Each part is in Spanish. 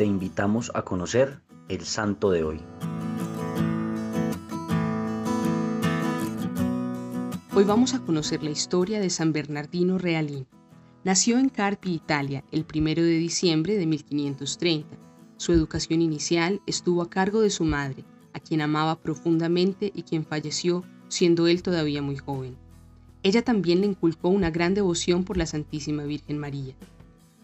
te invitamos a conocer el santo de hoy. Hoy vamos a conocer la historia de San Bernardino Realín. Nació en Carpi, Italia, el 1 de diciembre de 1530. Su educación inicial estuvo a cargo de su madre, a quien amaba profundamente y quien falleció siendo él todavía muy joven. Ella también le inculcó una gran devoción por la Santísima Virgen María.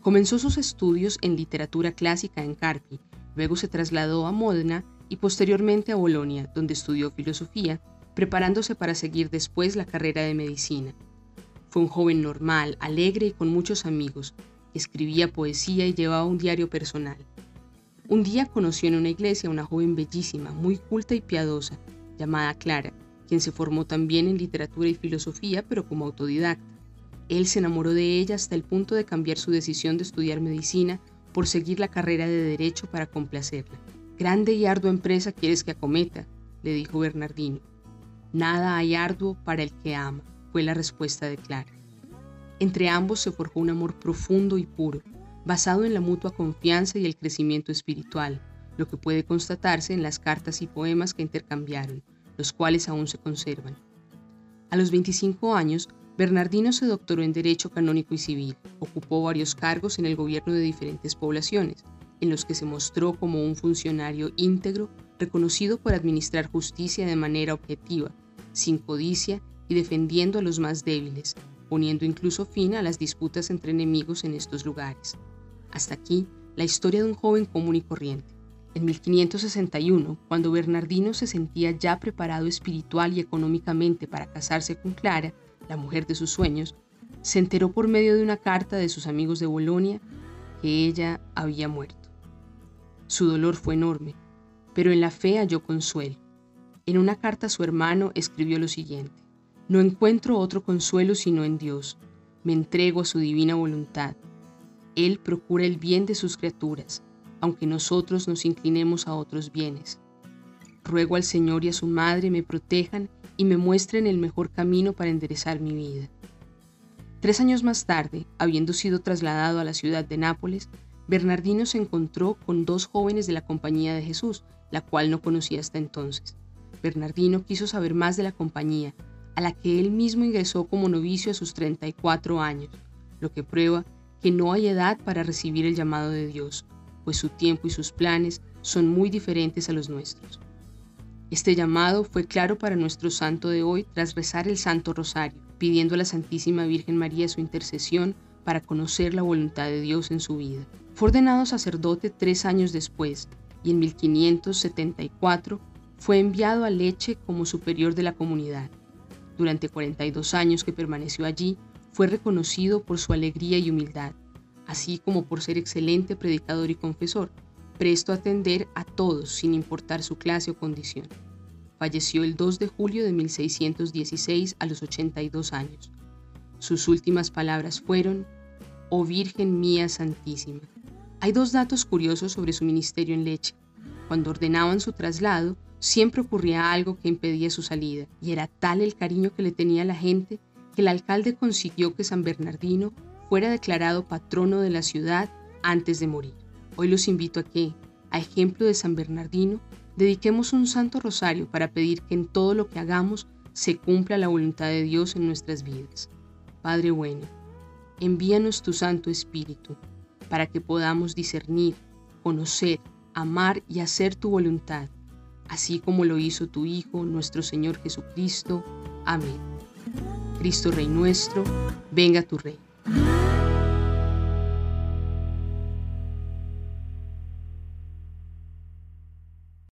Comenzó sus estudios en literatura clásica en Carpi, luego se trasladó a Módena y posteriormente a Bolonia, donde estudió filosofía, preparándose para seguir después la carrera de medicina. Fue un joven normal, alegre y con muchos amigos. Escribía poesía y llevaba un diario personal. Un día conoció en una iglesia a una joven bellísima, muy culta y piadosa, llamada Clara, quien se formó también en literatura y filosofía, pero como autodidacta. Él se enamoró de ella hasta el punto de cambiar su decisión de estudiar medicina por seguir la carrera de derecho para complacerla. Grande y ardua empresa quieres que acometa, le dijo Bernardino. Nada hay arduo para el que ama, fue la respuesta de Clara. Entre ambos se forjó un amor profundo y puro, basado en la mutua confianza y el crecimiento espiritual, lo que puede constatarse en las cartas y poemas que intercambiaron, los cuales aún se conservan. A los 25 años, Bernardino se doctoró en Derecho Canónico y Civil, ocupó varios cargos en el gobierno de diferentes poblaciones, en los que se mostró como un funcionario íntegro, reconocido por administrar justicia de manera objetiva, sin codicia y defendiendo a los más débiles, poniendo incluso fin a las disputas entre enemigos en estos lugares. Hasta aquí la historia de un joven común y corriente. En 1561, cuando Bernardino se sentía ya preparado espiritual y económicamente para casarse con Clara, la mujer de sus sueños, se enteró por medio de una carta de sus amigos de Bolonia que ella había muerto. Su dolor fue enorme, pero en la fe halló consuelo. En una carta su hermano escribió lo siguiente, No encuentro otro consuelo sino en Dios, me entrego a su divina voluntad. Él procura el bien de sus criaturas, aunque nosotros nos inclinemos a otros bienes. Ruego al Señor y a su Madre me protejan y me muestren el mejor camino para enderezar mi vida. Tres años más tarde, habiendo sido trasladado a la ciudad de Nápoles, Bernardino se encontró con dos jóvenes de la Compañía de Jesús, la cual no conocía hasta entonces. Bernardino quiso saber más de la compañía, a la que él mismo ingresó como novicio a sus 34 años, lo que prueba que no hay edad para recibir el llamado de Dios, pues su tiempo y sus planes son muy diferentes a los nuestros. Este llamado fue claro para nuestro santo de hoy tras rezar el Santo Rosario, pidiendo a la Santísima Virgen María su intercesión para conocer la voluntad de Dios en su vida. Fue ordenado sacerdote tres años después y en 1574 fue enviado a Leche como superior de la comunidad. Durante 42 años que permaneció allí, fue reconocido por su alegría y humildad, así como por ser excelente predicador y confesor, presto a atender a todos sin importar su clase o condición. Falleció el 2 de julio de 1616 a los 82 años. Sus últimas palabras fueron, Oh Virgen mía Santísima. Hay dos datos curiosos sobre su ministerio en Leche. Cuando ordenaban su traslado, siempre ocurría algo que impedía su salida, y era tal el cariño que le tenía la gente que el alcalde consiguió que San Bernardino fuera declarado patrono de la ciudad antes de morir. Hoy los invito a que, a ejemplo de San Bernardino, dediquemos un santo rosario para pedir que en todo lo que hagamos se cumpla la voluntad de Dios en nuestras vidas. Padre bueno, envíanos tu Santo Espíritu para que podamos discernir, conocer, amar y hacer tu voluntad, así como lo hizo tu Hijo, nuestro Señor Jesucristo. Amén. Cristo Rey nuestro, venga tu Rey.